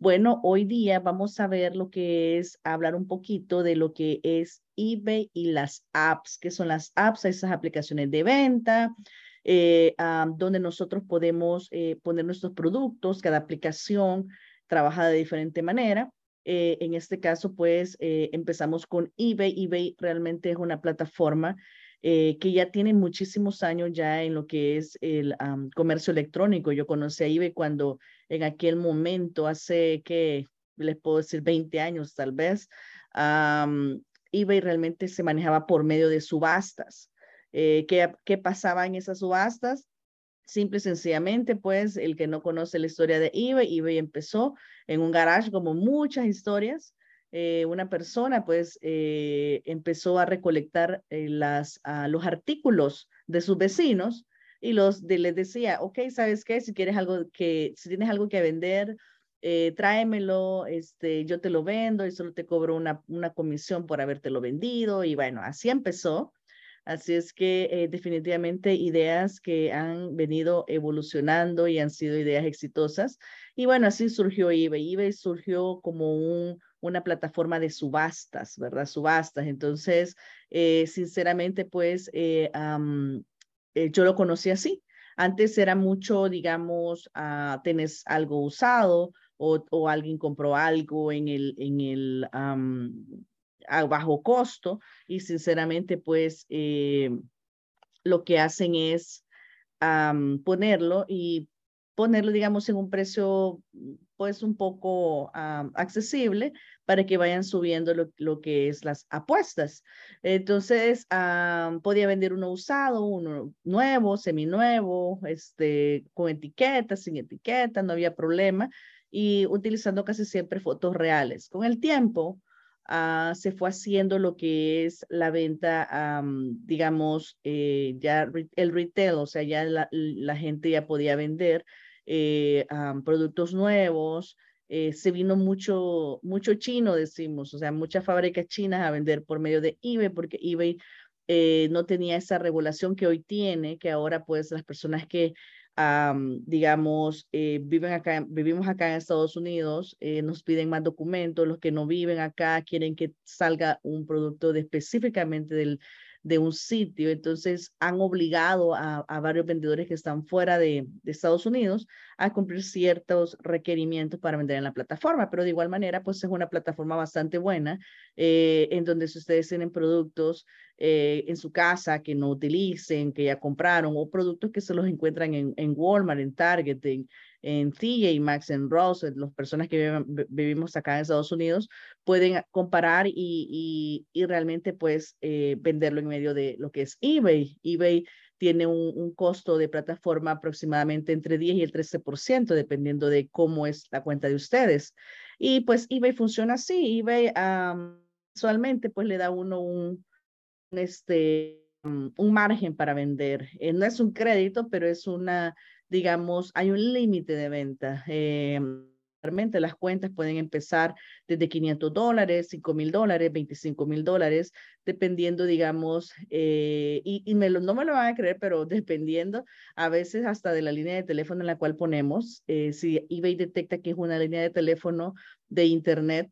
Bueno, hoy día vamos a ver lo que es hablar un poquito de lo que es eBay y las apps, que son las apps, esas aplicaciones de venta, eh, donde nosotros podemos eh, poner nuestros productos, cada aplicación trabaja de diferente manera. Eh, en este caso, pues empezamos con eBay. eBay realmente es una plataforma que ya tiene muchísimos años ya en lo que es el comercio electrónico. Yo conocí a eBay cuando en aquel momento, hace que les puedo decir 20 años tal vez, eBay realmente se manejaba por medio de subastas. Eh, ¿qué, ¿Qué pasaba en esas subastas? Simple y sencillamente, pues el que no conoce la historia de eBay, eBay empezó en un garage como muchas historias. Eh, una persona pues eh, empezó a recolectar las, los artículos de sus vecinos y los de, les decía, ok, ¿sabes qué? Si quieres algo que, si tienes algo que vender, eh, tráemelo, este, yo te lo vendo y solo te cobro una, una comisión por habértelo vendido. Y bueno, así empezó. Así es que eh, definitivamente ideas que han venido evolucionando y han sido ideas exitosas. Y bueno, así surgió eBay. eBay surgió como un, una plataforma de subastas, ¿verdad? Subastas. Entonces, eh, sinceramente, pues eh, yo lo conocí así. Antes era mucho, digamos, uh, tenés algo usado o, alguien compró algo en el, en el a bajo costo y sinceramente, pues eh, lo que hacen es ponerlo y ponerlo, digamos, en un precio pues un poco accesible para que vayan subiendo lo, que es las apuestas. Entonces, podía vender uno usado, uno nuevo, seminuevo, este, con etiqueta, sin etiqueta, no había problema, y utilizando casi siempre fotos reales. Con el tiempo, ah, se fue haciendo lo que es la venta, digamos, eh, ya el retail, o sea, ya la, la gente ya podía vender eh, productos nuevos, eh, se vino mucho, mucho chino, decimos, o sea, muchas fábricas chinas a vender por medio de eBay, porque eBay eh, no tenía esa regulación que hoy tiene, que ahora pues las personas que, digamos, viven acá, vivimos acá en Estados Unidos, nos piden más documentos, los que no viven acá quieren que salga un producto de, específicamente del de un sitio. Entonces han obligado a, varios vendedores que están fuera de, Estados Unidos a cumplir ciertos requerimientos para vender en la plataforma. Pero de igual manera, pues es una plataforma bastante buena eh, en donde si ustedes tienen productos eh, en su casa que no utilicen, que ya compraron, o productos que se los encuentran en, Walmart, en Target, en TJ Maxx, en Ross, las personas que vivimos acá en Estados Unidos, pueden comparar y, y, realmente pues eh, venderlo en medio de lo que es eBay. eBay tiene un, un, costo de plataforma aproximadamente entre 10 y el 13%, dependiendo de cómo es la cuenta de ustedes. Y pues eBay funciona así. eBay usualmente pues le da uno un, este, un margen para vender. Eh, no es un crédito, pero es una digamos, hay un límite de venta. Eh, realmente las cuentas pueden empezar desde 500 dólares, 5 mil dólares, 25 mil dólares, dependiendo, digamos, eh, y, no me lo van a creer, pero dependiendo a veces hasta de la línea de teléfono en la cual ponemos, eh, si eBay detecta que es una línea de teléfono de Internet,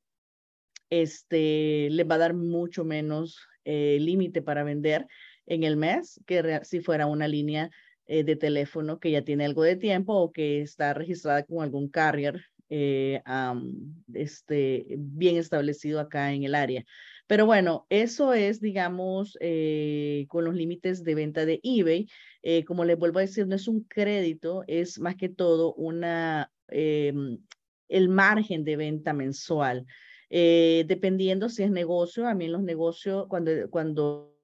este, le va a dar mucho menos límite para vender en el mes que si fuera una línea eh, de teléfono que ya tiene algo de tiempo o que está registrada con algún carrier eh, este, bien establecido acá en el área. Pero bueno, eso es, digamos, eh, con los límites de venta de eBay. como les vuelvo a decir, no es un crédito, es más que todo una, em, el margen de venta mensual. dependiendo si es negocio, a mí en los negocios, cuando, cuando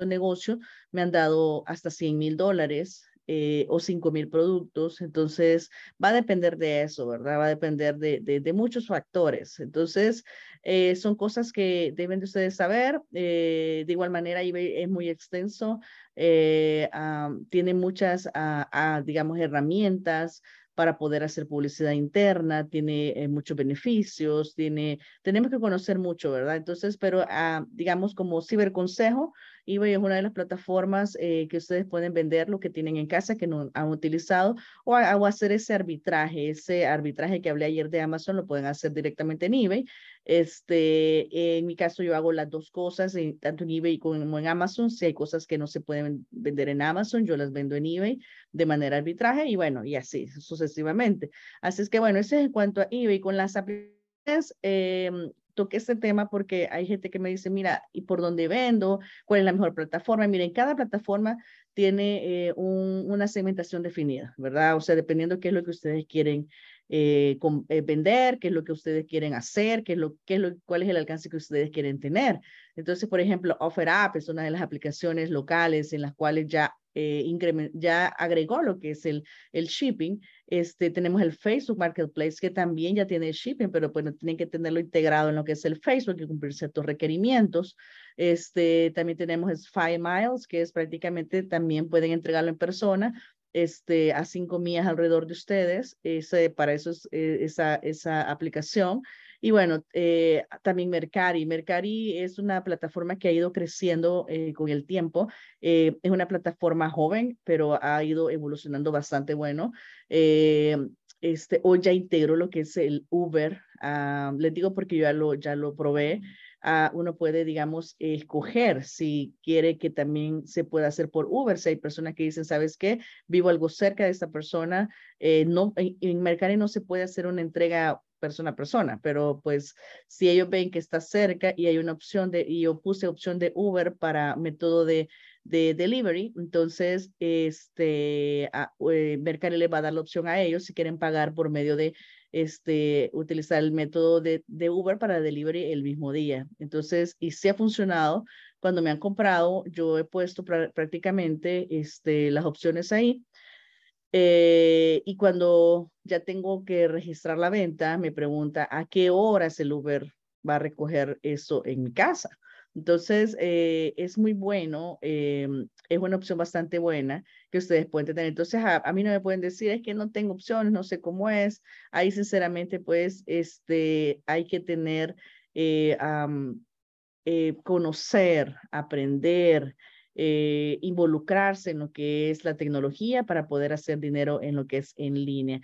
negocio me han dado hasta 100 mil dólares eh, o 5 mil productos. Entonces, va a depender de eso, ¿verdad? Va a depender de, de, muchos factores. Entonces, eh, son cosas que deben de ustedes saber. Eh, de igual manera, eBay es muy extenso. Eh, tiene muchas, ah, ah, digamos, herramientas para poder hacer publicidad interna, tiene eh, muchos beneficios, tiene, tenemos que conocer mucho, ¿verdad? Entonces, pero ah, digamos como ciberconsejo, eBay es una de las plataformas eh, que ustedes pueden vender lo que tienen en casa que no han utilizado o, hacer ese arbitraje, ese arbitraje que hablé ayer de Amazon lo pueden hacer directamente en eBay. Este, en mi caso yo hago las dos cosas, tanto en eBay como en Amazon. Si hay cosas que no se pueden vender en Amazon, yo las vendo en eBay de manera arbitraje y bueno, y así sucesivamente. Así es que bueno, eso es en cuanto a eBay. Con las aplicaciones, eh, toqué este tema porque hay gente que me dice, mira, ¿y por dónde vendo? ¿Cuál es la mejor plataforma? Miren, cada plataforma tiene eh, una segmentación definida, ¿verdad? O sea, dependiendo qué es lo que ustedes quieren eh, eh, vender, qué es lo que ustedes quieren hacer, qué es lo, qué es lo, cuál es el alcance que ustedes quieren tener. Entonces, por ejemplo, OfferUp es una de las aplicaciones locales en las cuales ya eh, ya agregó lo que es el, el shipping. Este, tenemos el Facebook Marketplace que también ya tiene el shipping, pero bueno, tienen que tenerlo integrado en lo que es el Facebook y cumplir ciertos requerimientos. Este, también tenemos Five Miles, que es prácticamente también pueden entregarlo en persona, este, a cinco millas alrededor de ustedes. Ese, para eso es eh, esa, esa aplicación. Y bueno, eh, también Mercari. Mercari es una plataforma que ha ido creciendo eh, con el tiempo. Eh, es una plataforma joven, pero ha ido evolucionando bastante bueno. este, hoy ya integro lo que es el Uber. Ah, les digo porque yo ya lo, ya lo probé. Ah, uno puede, digamos, escoger si quiere que también se pueda hacer por Uber. Si hay personas que dicen, ¿sabes qué? Vivo algo cerca de esta persona. no, en, en Mercari no se puede hacer una entrega persona a persona, pero pues si ellos ven que está cerca y hay una opción de, y yo puse opción de Uber para método de, de delivery, entonces este, a, eh, Mercari le va a dar la opción a ellos si quieren pagar por medio de este, utilizar el método de, de Uber para delivery el mismo día. Entonces, y si ha funcionado, cuando me han comprado, yo he puesto prácticamente este, las opciones ahí eh, y cuando ya tengo que registrar la venta, me pregunta a qué horas el Uber va a recoger eso en mi casa. Entonces, eh, es muy bueno, eh, es una opción bastante buena que ustedes pueden tener. Entonces, a, mí no me pueden decir, es que no tengo opciones, no sé cómo es. Ahí, sinceramente, pues, este, hay que tener, conocer, aprender, eh, involucrarse en lo que es la tecnología para poder hacer dinero en lo que es en línea.